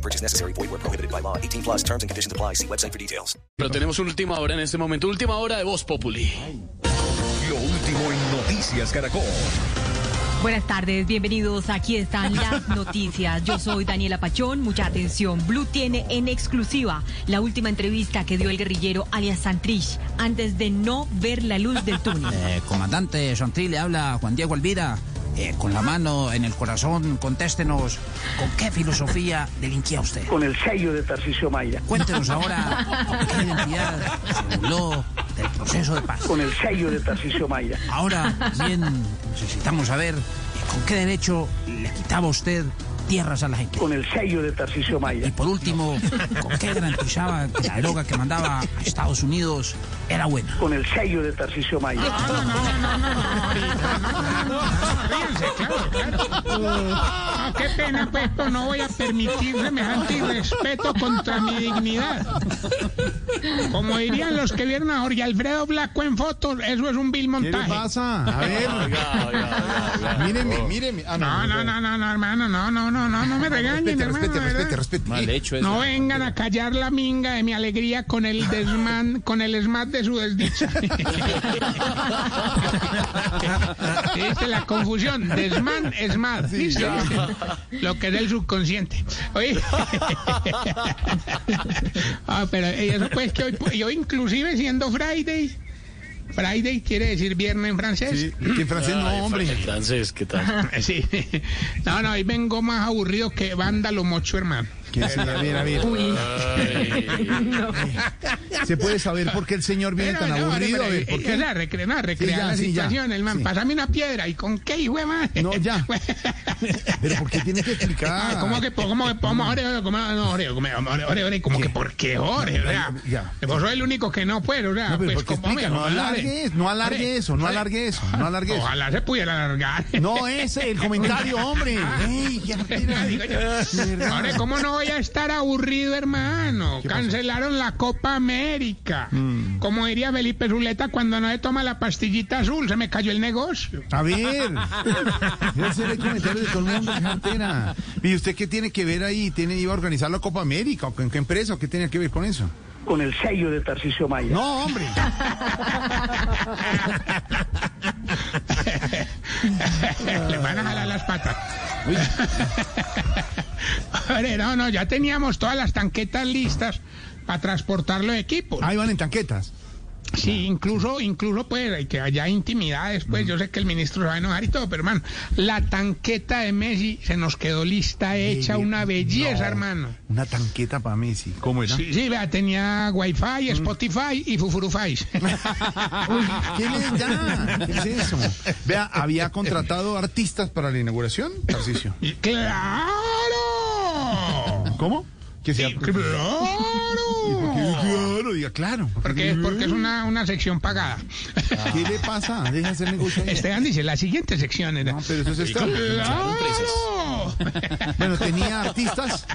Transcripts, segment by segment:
No purchase necessary. Void where prohibited by law. 18 plus terms and conditions apply. See website for details. Pero tenemos una última hora en este momento, última hora de Voz Populi. Lo último en Noticias Caracol. Buenas tardes, bienvenidos. Aquí están las noticias. Yo soy Daniela Pachón. Mucha atención. Blue tiene en exclusiva la última entrevista que dio el guerrillero alias Santrich antes de no ver la luz del túnel. Eh, comandante Santrich, le habla Juan Diego Alvira. Eh, con la mano en el corazón, contéstenos, ¿con qué filosofía delinquía usted? con el sello de Tarcisio Maya, Cuéntenos ahora qué identidad se burló del proceso de paz. con el sello de Tarcisio Maya, Ahora bien, necesitamos saber con qué derecho le quitaba usted tierras a la gente. con el sello de Tarcisio Y Maya, por último, ¿con qué garantizaba que la droga que mandaba a Estados Unidos era buena? con el sello de Tarcisio Maya, Ah, qué pena, pues, no voy a permitir semejante irrespeto contra mi dignidad. Como dirían los que vieron a Jorge Alfredo Blanco en fotos, eso es un vil ¿Qué le montaje. pasa? A ver. Míreme, míreme. Ah, No, no, no, no, no, hermano, no, no, no, no, no me regañen, Respete, hermano. respete, respete, respete. No vengan a callar la minga de mi alegría con el desmán, con el smart de su desdicha. ¿Viste la confusión? Desmán, smart. ¿Viste? Lo que es el subconsciente. Oye. ah, pero eso pues que hoy, yo inclusive siendo Friday, Friday quiere decir viernes en francés. Sí, que en francés no, hombre. Entonces, ¿qué tal? Sí. No, no, hoy vengo más aburrido que vándalo mocho, hermano. Que sí, a ver, a ver. ¿Se puede saber por qué el señor viene Pero tan no, aburrido? A pero, ver, ¿por eh, qué? La recre- no, recrear ya, la sí, ya. situación, el man, Sí. pásame una piedra, ¿y con qué, hijo de madre? No, ya. Pero ¿por qué tiene que explicar? ¿Cómo que, cómo que, cómo, Jorge, cómo, no, Jorge, ¿cómo que por qué, Jorge? Vos sos el único que no puede, o sea, pues, ¿por qué ¿cómo explica? me- No Jorge? alargue, no alargue eso, no alargue eso, no alargue eso. Ojalá se pudiera alargar. No ese, el comentario, hombre. Ey, ya. Jorge, ¿cómo no voy a estar aburrido, hermano? Cancelaron la Copa América. Mm. Como diría Felipe Zuleta cuando no le toma la pastillita azul, se me cayó el negocio. A ver, voy a hacer el comentario de todo el mundo, jartera. ¿Y usted qué tiene que ver ahí? ¿Tiene, ¿Iba a organizar la Copa América? ¿O con qué empresa? ¿O qué tenía que ver con eso? con el sello de Tarcisio Maya, No, hombre. Le van a jalar las patas. Hombre, no, no, ya teníamos todas las tanquetas listas para transportar los equipos. Ahí van en tanquetas. Sí, incluso, incluso pues que haya intimidades, pues yo sé que el ministro se va a enojar y todo, pero hermano, la tanqueta de Messi se nos quedó lista, hecha, una belleza, No, hermano. Una tanqueta para Messi. ¿Cómo era? Sí, sí, vea, tenía Wi-Fi, Spotify y Fufurufy. ¿Qué le da? ¿Qué es eso? Vea, había contratado artistas para la inauguración, Tarcicio. ¡Claro! ¿Cómo? Que sea. ¡Claro! Claro, diga claro. Porque, porque es una, una sección pagada. ¿Qué le pasa? Deja hacer negocio. Esteban dice, la siguiente sección era... No, pero eso es extra. ¡Claro! Bueno, tenía artistas.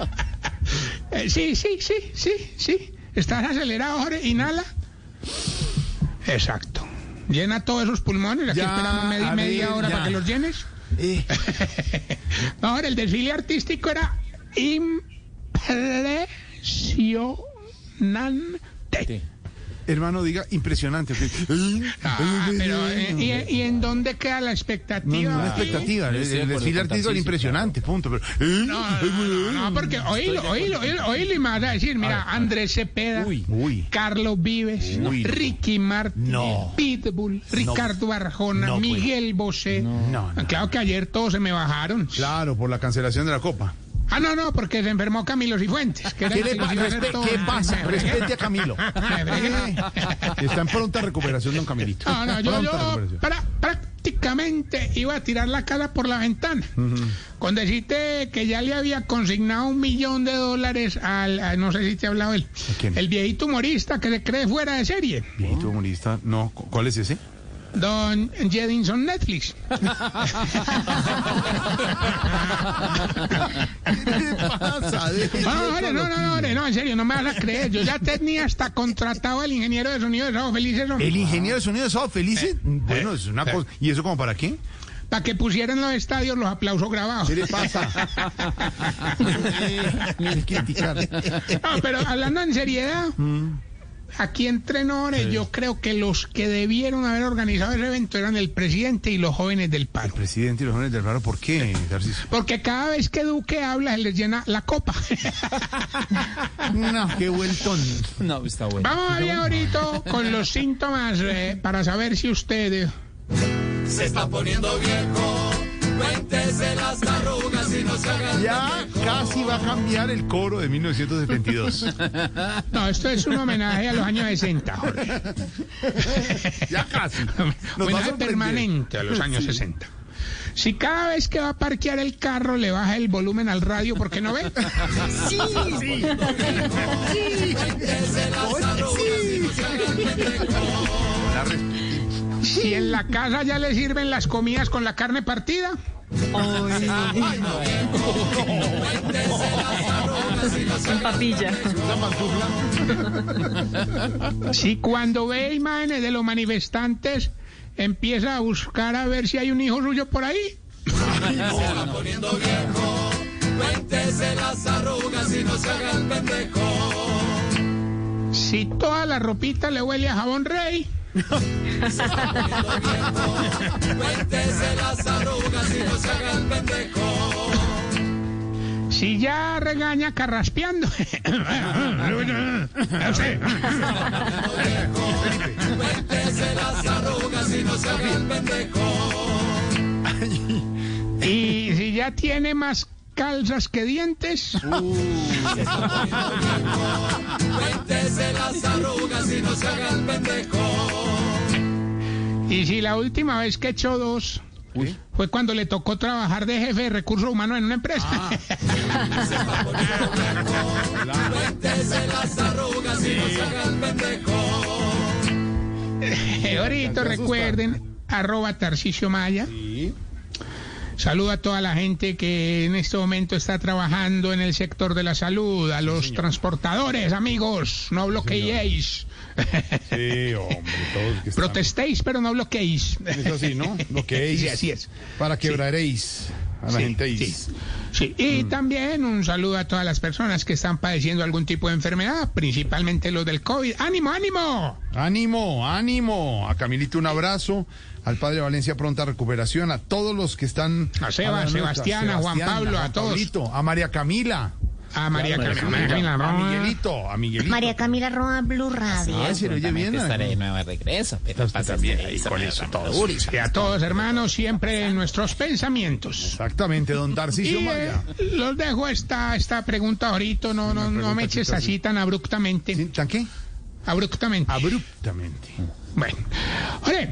Eh, sí, sí, sí, sí, sí. Estás acelerado, Jorge. Inhala. Exacto. Llena todos esos pulmones. Aquí Ya, esperamos media, a media ver, hora ya. para que los llenes. Eh, No, ahora el desfile artístico era impresionante. hermano, diga impresionante. Ah, pero, eh, ¿y, y en dónde queda la No, expectativa? no, una expectativa. El, el desfile artístico era impresionante, punto. Pero, No, no, no, no, porque oílo, oílo, oílo, oílo y me vas a decir, mira, Andrés Cepeda, Uy. Carlos Vives, Uy. Ricky Martin, No. Pitbull, Ricardo Arjona, No, pues. Miguel Bosé. No, no. Claro que ayer todos se me bajaron. Claro, por la cancelación de la Copa. Ah, no, no, porque se enfermó Camilo Cifuentes. que ¿Qué, le que pa- respe- todo. ¿Qué pasa? Respete a Camilo. Está en pronta recuperación, don Camilito. No, no, yo, yo pra- prácticamente iba a tirar la cara por la ventana. con decirte que ya le había consignado un millón de dólares al, a- no sé si te ha hablado él, el viejito humorista que se cree fuera de serie, Viejito humorista, no, ¿cu- ¿cuál es ese? Don Jedinson Netflix. ¿Qué le pasa? No, no, no, no, no, en serio, no me vas a creer. Yo ya tenía hasta contratado al ingeniero de sonido de Sábado Felices El ingeniero de sonido de Sábado Felices, bueno, es una cosa. ¿Y eso como para qué? para que pusieran en los estadios los aplausos grabados. ¿Qué le pasa? No, pero hablando en seriedad, aquí entre nos, yo creo que los que debieron haber organizado ese evento eran el presidente y los jóvenes del paro. Presidente y los jóvenes del paro, ¿por qué? Porque cada vez que Duque habla, se les llena la copa. No, qué vueltón. No, está bueno. Vamos a ver ahorita con los síntomas eh, para saber si usted... eh, Ya casi va a cambiar el coro de 1972. No, esto es un homenaje a los años 60, Jorge. Ya casi. Nos va a homenaje permanente a los años 60. Si cada vez que va a parquear el carro le baja el volumen al radio porque no ve. Sí, sí. La res- Si en la casa ya le sirven las comidas con la carne partida. En papilla. Si cuando ve imágenes de los manifestantes empieza a buscar a ver si hay un hijo suyo por ahí. Si toda la ropita le huele a jabón rey. Si ya regaña carraspeando. y si ya tiene más calzas que dientes. Y si la última vez que echó dos fue cuando le tocó trabajar de jefe de recursos humanos en una empresa. Ahorita recuerden, arroba Tarcicio Maya. Saludo a toda la gente que en este momento está trabajando en el sector de la salud, a los transportadores, amigos, no bloqueéis. Sí, hombre, todos que están- Protestéis, pero no bloqueéis. Es así, ¿no? Lo que es. Sí, así es. Para quebraréis a la Sí, gente sí. is. Sí, y también un saludo a todas las personas que están padeciendo algún tipo de enfermedad, principalmente los del COVID. ¡Ánimo, ánimo! Ánimo, ánimo. A Camilito un abrazo. Al padre Valencia pronta recuperación. A todos los que están. A Seba, la- Sebastián, a Juan Pablo, a todos. Pablito, a María Camila. A María Camila. María Camila, A. Miguelito, a Miguelito. María Camila Roa Blue Radio. Ah, se lo oye bien. estaré de nuevo de regreso, pero también ahí con eso, todos. Y a todos, hermanos, siempre en nuestros pensamientos. Exactamente, don Tarcisio eh, Maya. los dejo esta, esta pregunta ahorita, no, no, no me eches así tan abruptamente. ¿Tan qué? Abruptamente. Abruptamente. Bueno, oye,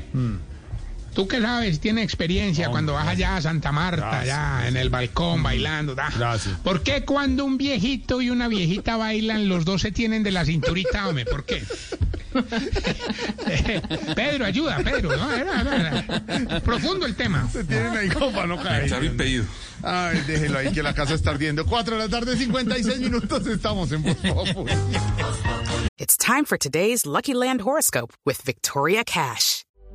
tú que sabes, tienes experiencia cuando vas allá a Santa Marta, Gracias. allá en el balcón bailando. da. Gracias. ¿Por qué cuando un viejito y una viejita bailan, los dos se tienen de la cinturita, hombre? ¿Por qué? Pedro, ayuda, Pedro. ¿no? Era- era- era Profundo el tema. Se tienen ahí como para no caer. impedido. Ay, déjelo ahí que la casa está ardiendo. 4 de la tarde, 56 minutos. Estamos en Voz. It's time for today's Lucky Land horoscope with Victoria Cash.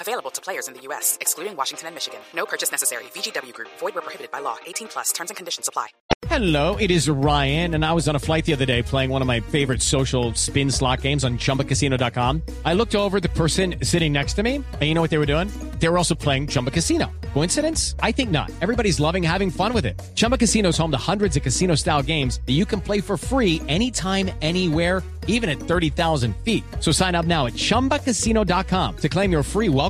Available to players in the U.S., excluding Washington and Michigan. No purchase necessary. VGW Group, void were prohibited by law. 18 plus terms and conditions apply. Hello, it is Ryan, and I was on a flight the other day playing one of my favorite social spin slot games on chumbacasino.com. I looked over the person sitting next to me, and you know what they were doing? They were also playing Chumba Casino. Coincidence? I think not. Everybody's loving having fun with it. Chumba Casino is home to hundreds of casino style games that you can play for free anytime, anywhere, even at 30,000 feet. So sign up now at chumbacasino.com to claim your free welcome